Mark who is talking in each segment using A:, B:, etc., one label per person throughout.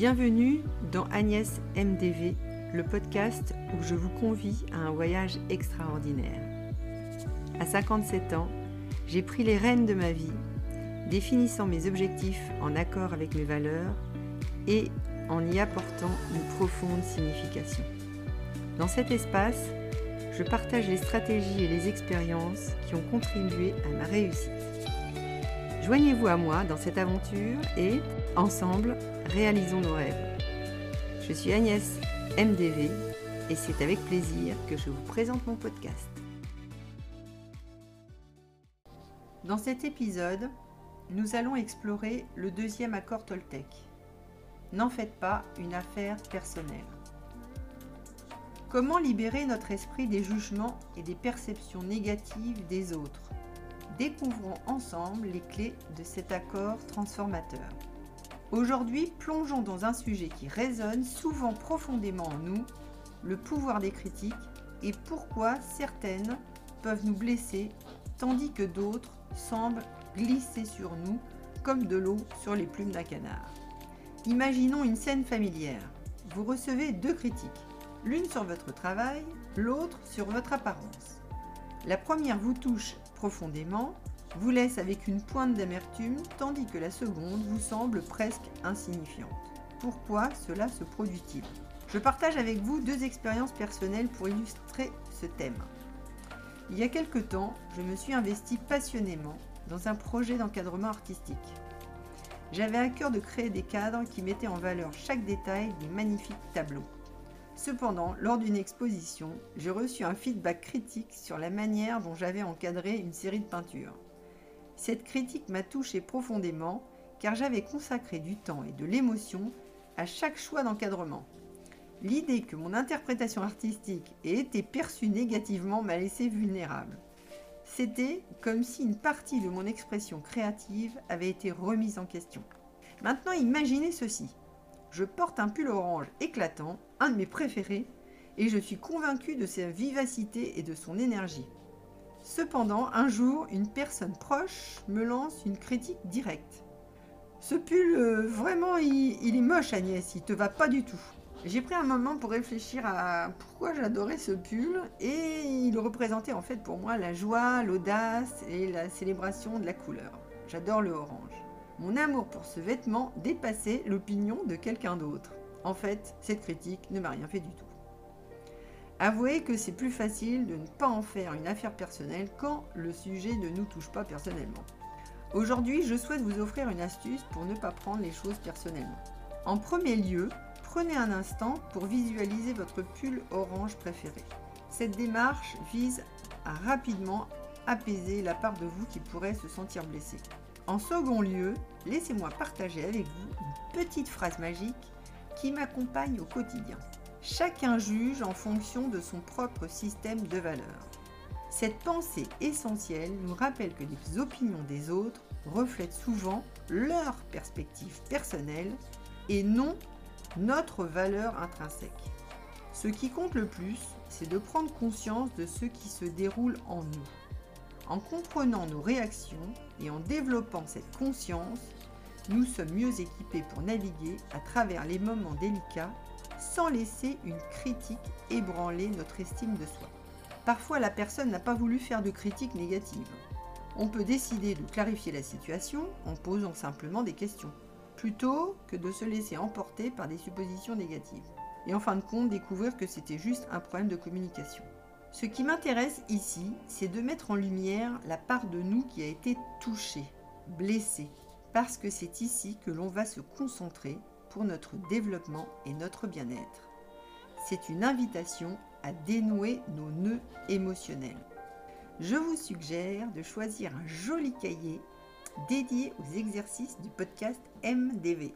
A: Bienvenue dans Agnès MDV, le podcast où je vous convie à un voyage extraordinaire. À 57 ans, j'ai pris les rênes de ma vie, définissant mes objectifs en accord avec mes valeurs et en y apportant une profonde signification. Dans cet espace, je partage les stratégies et les expériences qui ont contribué à ma réussite. Joignez-vous à moi dans cette aventure et, ensemble, réalisons nos rêves. Je suis Agnès MDV et c'est avec plaisir que je vous présente mon podcast. Dans cet épisode, nous allons explorer le deuxième accord Toltec. N'en faites pas une affaire personnelle. Comment libérer notre esprit des jugements et des perceptions négatives des autres? Découvrons ensemble les clés de cet accord transformateur. Aujourd'hui, plongeons dans un sujet qui résonne souvent profondément en nous, le pouvoir des critiques et pourquoi certaines peuvent nous blesser tandis que d'autres semblent glisser sur nous comme de l'eau sur les plumes d'un canard. Imaginons une scène familière. Vous recevez deux critiques, l'une sur votre travail, l'autre sur votre apparence. La première vous touche profondément, vous laisse avec une pointe d'amertume, tandis que la seconde vous semble presque insignifiante. Pourquoi cela se produit-il? Je partage avec vous deux expériences personnelles pour illustrer ce thème. Il y a quelque temps, je me suis investi passionnément dans un projet d'encadrement artistique. J'avais à cœur de créer des cadres qui mettaient en valeur chaque détail des magnifiques tableaux. Cependant, lors d'une exposition, j'ai reçu un feedback critique sur la manière dont j'avais encadré une série de peintures. Cette critique m'a touché profondément car j'avais consacré du temps et de l'émotion à chaque choix d'encadrement. L'idée que mon interprétation artistique ait été perçue négativement m'a laissé vulnérable. C'était comme si une partie de mon expression créative avait été remise en question. Maintenant, imaginez ceci. Je porte un pull orange éclatant, un de mes préférés, et je suis convaincue de sa vivacité et de son énergie. Cependant, un jour, une personne proche me lance une critique directe. Ce pull, euh, vraiment, il, est moche, Agnès, il te va pas du tout. J'ai pris un moment pour réfléchir à pourquoi j'adorais ce pull et il représentait en fait pour moi la joie, l'audace et la célébration de la couleur. J'adore le orange. Mon amour pour ce vêtement dépassait l'opinion de quelqu'un d'autre. En fait, cette critique ne m'a rien fait du tout. Avouez que c'est plus facile de ne pas en faire une affaire personnelle quand le sujet ne nous touche pas personnellement. Aujourd'hui, je souhaite vous offrir une astuce pour ne pas prendre les choses personnellement. En premier lieu, prenez un instant pour visualiser votre pull orange préféré. Cette démarche vise à rapidement apaiser la part de vous qui pourrait se sentir blessée. En second lieu, laissez-moi partager avec vous une petite phrase magique qui m'accompagne au quotidien. Chacun juge en fonction de son propre système de valeurs. Cette pensée essentielle nous rappelle que les opinions des autres reflètent souvent leur perspective personnelle et non notre valeur intrinsèque. Ce qui compte le plus, c'est de prendre conscience de ce qui se déroule en nous. En comprenant nos réactions et en développant cette conscience, nous sommes mieux équipés pour naviguer à travers les moments délicats sans laisser une critique ébranler notre estime de soi. Parfois, la personne n'a pas voulu faire de critique négative. On peut décider de clarifier la situation en posant simplement des questions, plutôt que de se laisser emporter par des suppositions négatives. Et en fin de compte, découvrir que c'était juste un problème de communication. Ce qui m'intéresse ici, c'est de mettre en lumière la part de nous qui a été touchée, blessée, parce que c'est ici que l'on va se concentrer pour notre développement et notre bien-être. C'est une invitation à dénouer nos nœuds émotionnels. Je vous suggère de choisir un joli cahier dédié aux exercices du podcast MDV.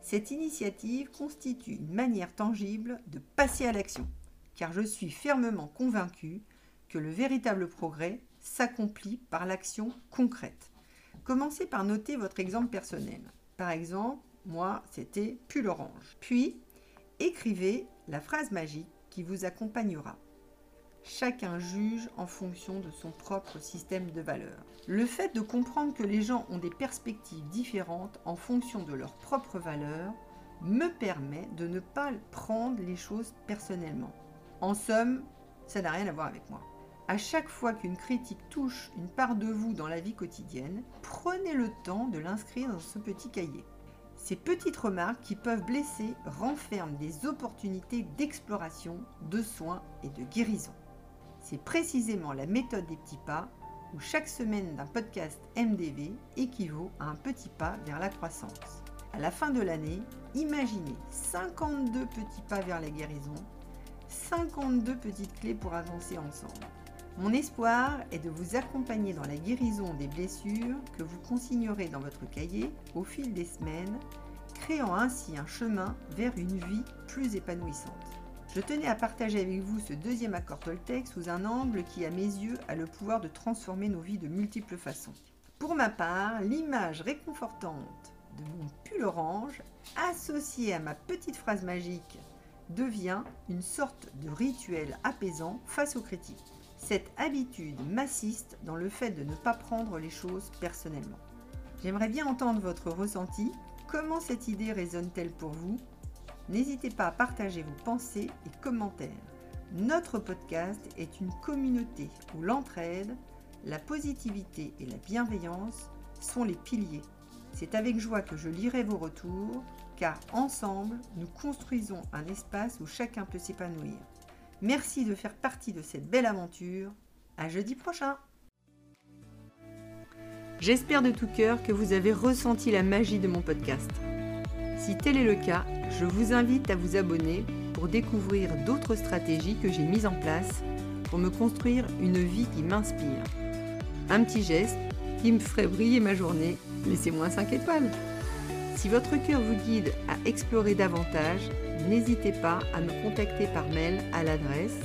A: Cette initiative constitue une manière tangible de passer à l'action, car je suis fermement convaincu que le véritable progrès s'accomplit par l'action concrète. Commencez par noter votre exemple personnel. Par exemple, moi, c'était pull orange. Puis, écrivez la phrase magique qui vous accompagnera. Chacun juge en fonction de son propre système de valeurs. Le fait de comprendre que les gens ont des perspectives différentes en fonction de leurs propres valeurs me permet de ne pas prendre les choses personnellement. En somme, ça n'a rien à voir avec moi. À chaque fois qu'une critique touche une part de vous dans la vie quotidienne, prenez le temps de l'inscrire dans ce petit cahier. Ces petites remarques qui peuvent blesser renferment des opportunités d'exploration, de soins et de guérison. C'est précisément la méthode des petits pas où chaque semaine d'un podcast MDV équivaut à un petit pas vers la croissance. À la fin de l'année, imaginez 52 petits pas vers la guérison, 52 petites clés pour avancer ensemble. Mon espoir est de vous accompagner dans la guérison des blessures que vous consignerez dans votre cahier au fil des semaines, créant ainsi un chemin vers une vie plus épanouissante. Je tenais à partager avec vous ce deuxième accord Toltec sous un angle qui, à mes yeux, a le pouvoir de transformer nos vies de multiples façons. Pour ma part, l'image réconfortante de mon pull orange, associée à ma petite phrase magique, devient une sorte de rituel apaisant face aux critiques cette habitude m'assiste dans le fait de ne pas prendre les choses personnellement. J'aimerais bien entendre votre ressenti. Comment cette idée résonne-t-elle pour vous? N'hésitez pas à partager vos pensées et commentaires. Notre podcast est une communauté où l'entraide, la positivité et la bienveillance sont les piliers. C'est avec joie que je lirai vos retours, car ensemble, nous construisons un espace où chacun peut s'épanouir. Merci de faire partie de cette belle aventure. À jeudi prochain. J'espère de tout cœur que vous avez ressenti la magie de mon podcast. Si tel est le cas, je vous invite à vous abonner pour découvrir d'autres stratégies que j'ai mises en place pour me construire une vie qui m'inspire. Un petit geste qui me ferait briller ma journée, laissez-moi 5 étoiles. Si votre cœur vous guide à explorer davantage, n'hésitez pas à me contacter par mail à l'adresse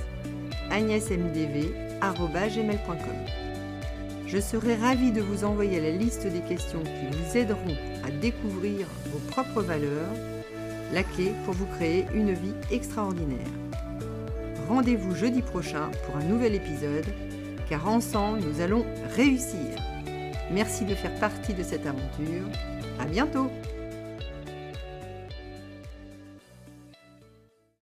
A: agnesmdv.gmail.com. Je serai ravie de vous envoyer la liste des questions qui vous aideront à découvrir vos propres valeurs, la clé pour vous créer une vie extraordinaire. Rendez-vous jeudi prochain pour un nouvel épisode, car ensemble nous allons réussir. Merci de faire partie de cette aventure. À bientôt!